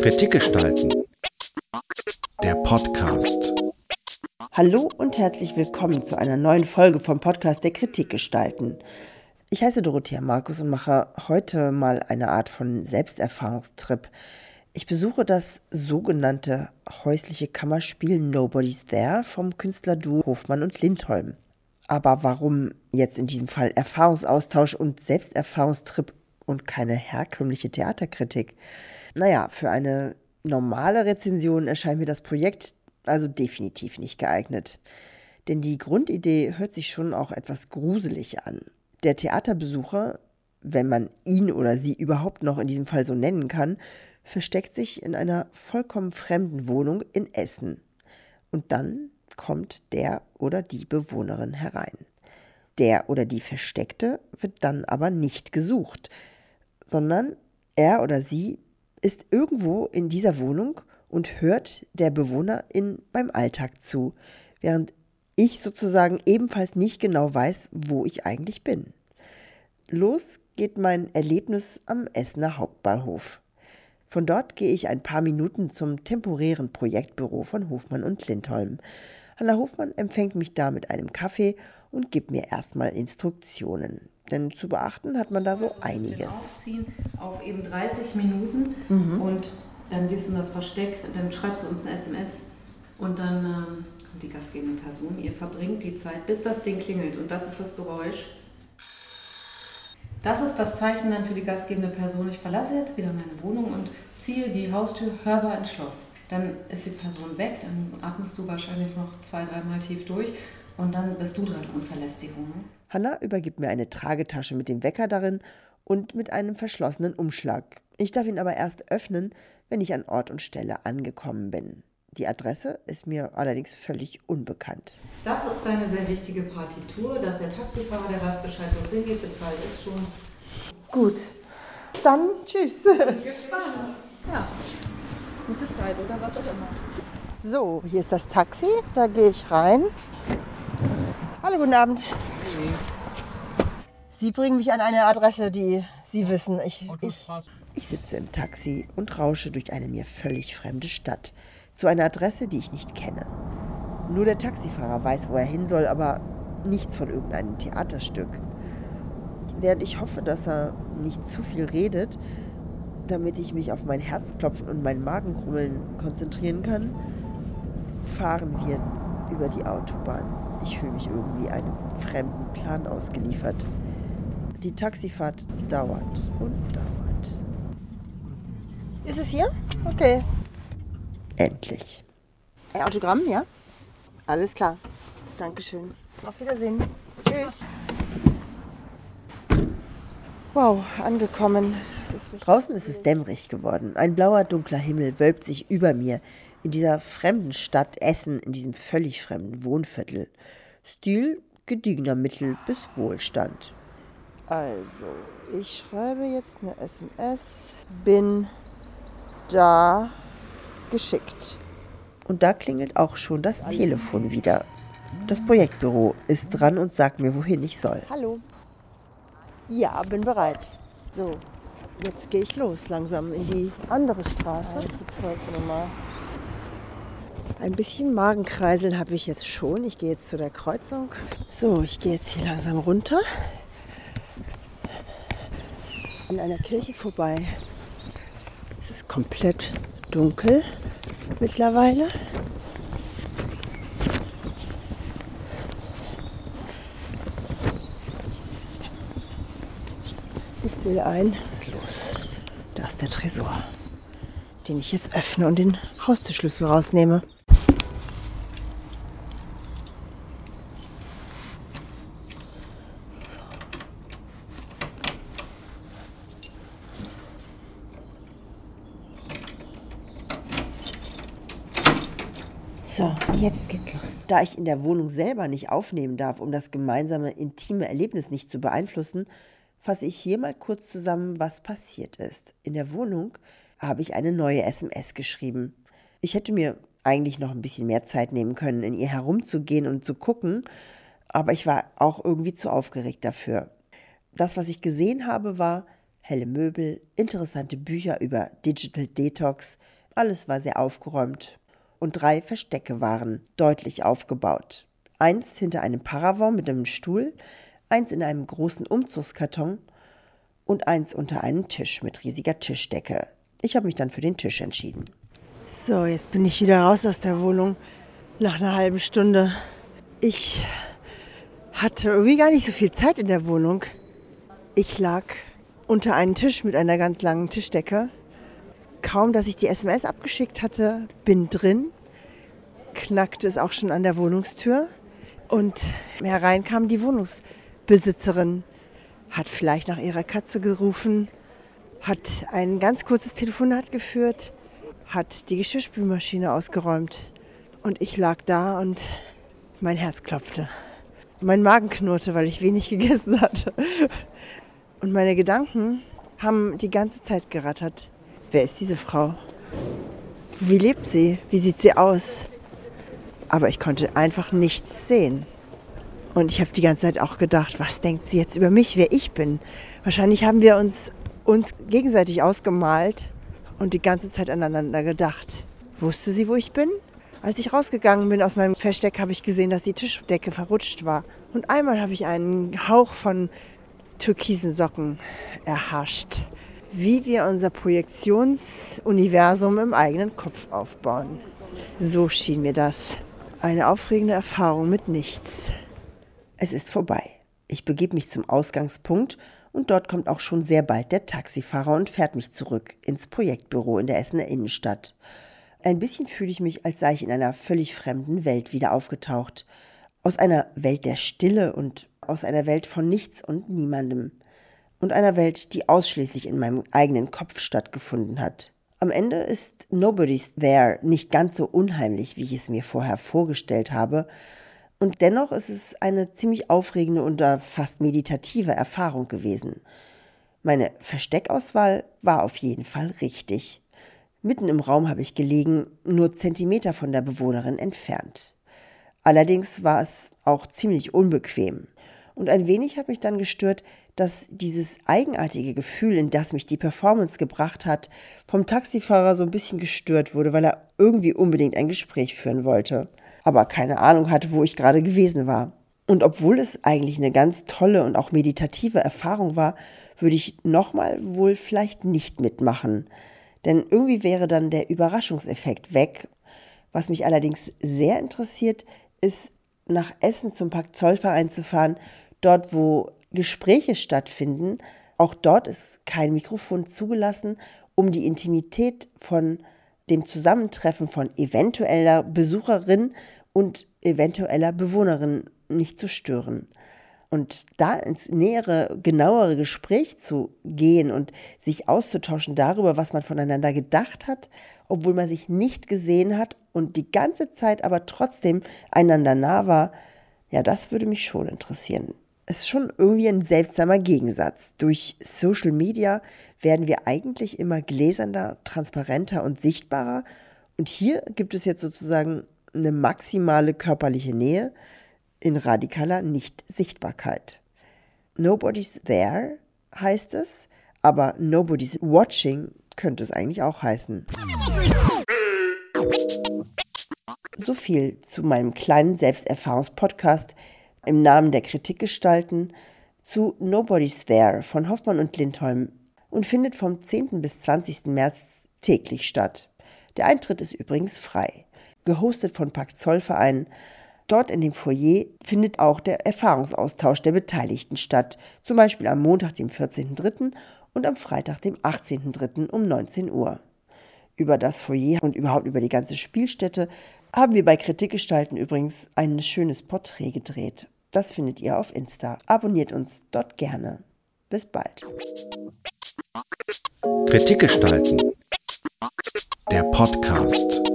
Kritik gestalten. Der Podcast. Hallo und herzlich willkommen zu einer neuen Folge vom Podcast der Kritik gestalten. Ich heiße Dorothea Markus und mache heute mal eine Art von Selbsterfahrungstrip. Ich besuche das sogenannte häusliche Kammerspiel Nobody's There vom Künstlerduo Hofmann und Lindholm. Aber warum jetzt in diesem Fall Erfahrungsaustausch und Selbsterfahrungstrip und keine herkömmliche Theaterkritik? Naja, für eine normale Rezension erscheint mir das Projekt also definitiv nicht geeignet. Denn die Grundidee hört sich schon auch etwas gruselig an. Der Theaterbesucher, wenn man ihn oder sie überhaupt noch in diesem Fall so nennen kann, versteckt sich in einer vollkommen fremden Wohnung in Essen. Und dann kommt der oder die Bewohnerin herein. Der oder die Versteckte wird dann aber nicht gesucht, sondern er oder sie ist irgendwo in dieser Wohnung und hört der Bewohnerin beim Alltag zu, während ich sozusagen ebenfalls nicht genau weiß, wo ich eigentlich bin. Los geht mein Erlebnis am Essener Hauptbahnhof. Von dort gehe ich ein paar Minuten zum temporären Projektbüro von Hofmann und Lindholm. Hanna Hofmann empfängt mich da mit einem Kaffee und gibt mir erstmal Instruktionen. Denn zu beachten hat man da so einiges. Aufziehen auf eben 30 Minuten mhm. und dann gehst du in das Versteck, dann schreibst du uns eine SMS und dann ähm, kommt die gastgebende Person. Ihr verbringt die Zeit, bis das Ding klingelt und das ist das Geräusch. Das ist das Zeichen dann für die gastgebende Person. Ich verlasse jetzt wieder meine Wohnung und ziehe die Haustür hörbar ins Schloss. Dann ist die Person weg, dann atmest du wahrscheinlich noch zwei, dreimal tief durch und dann bist du dran und verlässt die Wohnung. Hanna übergibt mir eine Tragetasche mit dem Wecker darin und mit einem verschlossenen Umschlag. Ich darf ihn aber erst öffnen, wenn ich an Ort und Stelle angekommen bin. Die Adresse ist mir allerdings völlig unbekannt. Das ist eine sehr wichtige Partitur, dass der Taxifahrer, der weiß Bescheid, wo es hingeht, bezahlt ist schon. Gut, dann tschüss. Bin gespannt. Ja, gute Zeit oder was auch immer. So, hier ist das Taxi, da gehe ich rein. Hallo, guten Abend. Sie bringen mich an eine Adresse, die Sie wissen. Ich, ich, ich sitze im Taxi und rausche durch eine mir völlig fremde Stadt. Zu einer Adresse, die ich nicht kenne. Nur der Taxifahrer weiß, wo er hin soll, aber nichts von irgendeinem Theaterstück. Während ich hoffe, dass er nicht zu viel redet, damit ich mich auf mein Herzklopfen und mein Magenkrummeln konzentrieren kann, fahren wir über die Autobahn. Ich fühle mich irgendwie einem fremden Plan ausgeliefert. Die Taxifahrt dauert und dauert. Ist es hier? Okay. Endlich. Ein Autogramm, ja? Alles klar. Dankeschön. Auf Wiedersehen. Tschüss. Wow, angekommen. Ist Draußen ist es dämmerig geworden. Ein blauer, dunkler Himmel wölbt sich über mir in dieser fremden Stadt Essen, in diesem völlig fremden Wohnviertel. Stil gediegener Mittel bis Wohlstand. Also, ich schreibe jetzt eine SMS, bin da geschickt. Und da klingelt auch schon das Telefon wieder. Das Projektbüro ist dran und sagt mir, wohin ich soll. Hallo. Ja, bin bereit. So, jetzt gehe ich los langsam in die andere Straße. Also, ein bisschen Magenkreisel habe ich jetzt schon. Ich gehe jetzt zu der Kreuzung. So, ich gehe jetzt hier langsam runter. An einer Kirche vorbei. Es ist komplett dunkel mittlerweile. Ich sehe ein, was ist los? Da ist der Tresor, den ich jetzt öffne und den Haustürschlüssel rausnehme. So, jetzt geht's los. Da ich in der Wohnung selber nicht aufnehmen darf, um das gemeinsame intime Erlebnis nicht zu beeinflussen, fasse ich hier mal kurz zusammen, was passiert ist. In der Wohnung habe ich eine neue SMS geschrieben. Ich hätte mir eigentlich noch ein bisschen mehr Zeit nehmen können, in ihr herumzugehen und zu gucken, aber ich war auch irgendwie zu aufgeregt dafür. Das, was ich gesehen habe, war helle Möbel, interessante Bücher über Digital Detox, alles war sehr aufgeräumt. Und drei Verstecke waren deutlich aufgebaut. Eins hinter einem Paravent mit einem Stuhl, eins in einem großen Umzugskarton und eins unter einem Tisch mit riesiger Tischdecke. Ich habe mich dann für den Tisch entschieden. So, jetzt bin ich wieder raus aus der Wohnung nach einer halben Stunde. Ich hatte irgendwie gar nicht so viel Zeit in der Wohnung. Ich lag unter einem Tisch mit einer ganz langen Tischdecke. Kaum, dass ich die SMS abgeschickt hatte, bin drin, knackte es auch schon an der Wohnungstür und herein kam die Wohnungsbesitzerin, hat vielleicht nach ihrer Katze gerufen, hat ein ganz kurzes Telefonat geführt, hat die Geschirrspülmaschine ausgeräumt und ich lag da und mein Herz klopfte. Mein Magen knurrte, weil ich wenig gegessen hatte. Und meine Gedanken haben die ganze Zeit gerattert. Wer ist diese Frau? Wie lebt sie? Wie sieht sie aus? Aber ich konnte einfach nichts sehen. Und ich habe die ganze Zeit auch gedacht, was denkt sie jetzt über mich, wer ich bin? Wahrscheinlich haben wir uns, uns gegenseitig ausgemalt und die ganze Zeit aneinander gedacht. Wusste sie, wo ich bin? Als ich rausgegangen bin aus meinem Versteck, habe ich gesehen, dass die Tischdecke verrutscht war. Und einmal habe ich einen Hauch von türkisen Socken erhascht. Wie wir unser Projektionsuniversum im eigenen Kopf aufbauen. So schien mir das. Eine aufregende Erfahrung mit nichts. Es ist vorbei. Ich begebe mich zum Ausgangspunkt und dort kommt auch schon sehr bald der Taxifahrer und fährt mich zurück ins Projektbüro in der Essener Innenstadt. Ein bisschen fühle ich mich, als sei ich in einer völlig fremden Welt wieder aufgetaucht. Aus einer Welt der Stille und aus einer Welt von nichts und niemandem. Und einer Welt, die ausschließlich in meinem eigenen Kopf stattgefunden hat. Am Ende ist Nobody's There nicht ganz so unheimlich, wie ich es mir vorher vorgestellt habe. Und dennoch ist es eine ziemlich aufregende und fast meditative Erfahrung gewesen. Meine Versteckauswahl war auf jeden Fall richtig. Mitten im Raum habe ich gelegen, nur Zentimeter von der Bewohnerin entfernt. Allerdings war es auch ziemlich unbequem. Und ein wenig hat mich dann gestört, dass dieses eigenartige Gefühl, in das mich die Performance gebracht hat, vom Taxifahrer so ein bisschen gestört wurde, weil er irgendwie unbedingt ein Gespräch führen wollte, aber keine Ahnung hatte, wo ich gerade gewesen war. Und obwohl es eigentlich eine ganz tolle und auch meditative Erfahrung war, würde ich nochmal wohl vielleicht nicht mitmachen. Denn irgendwie wäre dann der Überraschungseffekt weg. Was mich allerdings sehr interessiert, ist nach Essen zum Park Zollverein zu fahren, dort wo Gespräche stattfinden. Auch dort ist kein Mikrofon zugelassen, um die Intimität von dem Zusammentreffen von eventueller Besucherin und eventueller Bewohnerin nicht zu stören. Und da ins nähere, genauere Gespräch zu gehen und sich auszutauschen darüber, was man voneinander gedacht hat, obwohl man sich nicht gesehen hat und die ganze Zeit aber trotzdem einander nah war, ja, das würde mich schon interessieren. Es ist schon irgendwie ein seltsamer Gegensatz. Durch Social Media werden wir eigentlich immer gläserner, transparenter und sichtbarer. Und hier gibt es jetzt sozusagen eine maximale körperliche Nähe, in radikaler Nichtsichtbarkeit. Nobody's there heißt es, aber nobody's watching könnte es eigentlich auch heißen. So viel zu meinem kleinen Selbsterfahrungspodcast im Namen der Kritik gestalten zu Nobody's There von Hoffmann und Lindholm und findet vom 10. bis 20. März täglich statt. Der Eintritt ist übrigens frei. Gehostet von Pakt Zollverein Dort in dem Foyer findet auch der Erfahrungsaustausch der Beteiligten statt, zum Beispiel am Montag, dem 14.03. und am Freitag, dem 18.03. um 19 Uhr. Über das Foyer und überhaupt über die ganze Spielstätte haben wir bei Kritikgestalten übrigens ein schönes Porträt gedreht. Das findet ihr auf Insta. Abonniert uns dort gerne. Bis bald. Kritikgestalten. Der Podcast.